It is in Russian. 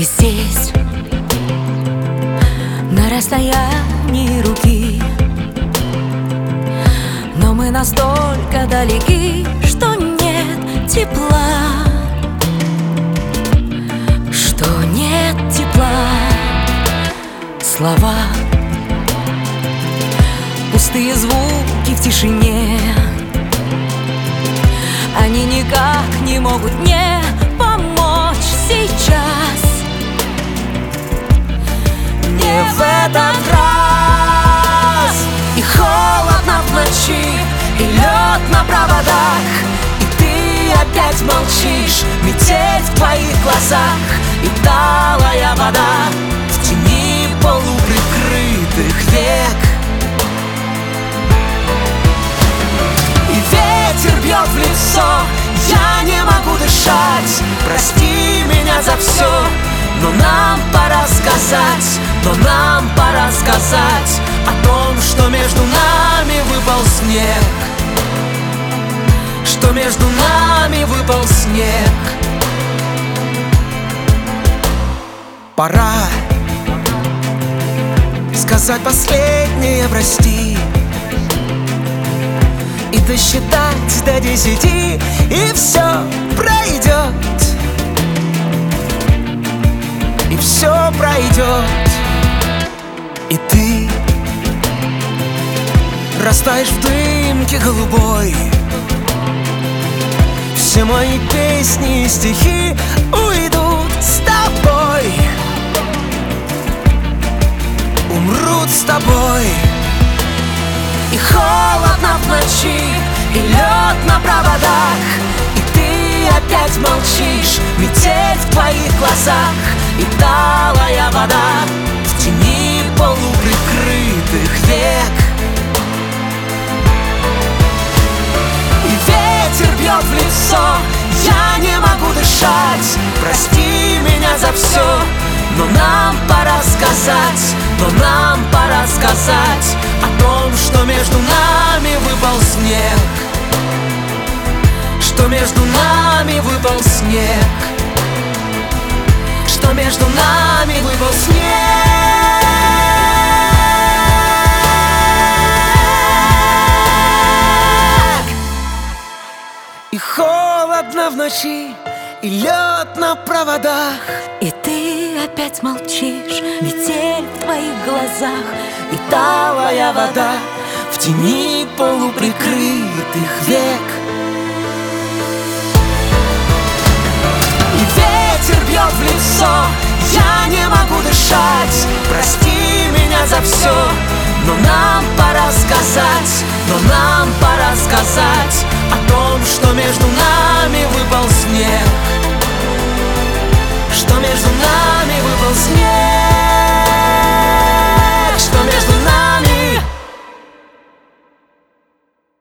Ты здесь, на расстоянии руки. Но мы настолько далеки, что нет тепла. Что нет тепла. Слова. Пустые звуки в тишине. Они никак не могут мне молчишь Метель в твоих глазах И талая вода В тени полуприкрытых век. Бьет в лицо Я не могу дышать. Прости меня за все Но нам пора сказать Но нам пора сказать О том, что между нами выпал снег Что между нами выпал снег. Пора сказать последнее прости и досчитать до десяти И все пройдет И все пройдет И ты Растаешь в дымке голубой Все мои песни и стихи уйдут с тобой. Умрут с тобой. И холодно в ночи, и лед на проводах. И ты опять молчишь, метель в твоих глазах. И талая вода в тени полуприкрытых век. И ветер бьет в лицо, дышать. Прости меня за все, но нам пора сказать Но нам пора сказать о том, что между нами выпал снег. Что между нами выпал снег. Что между нами выпал снег. И холодно в ночи, и лед на проводах. И ты опять молчишь, метель в твоих глазах И талая вода. В тени полуприкрытых век. И ветер бьет в лицо, я не могу дышать. Прости меня за все, но нам пора сказать Но нам пора сказать о том, что между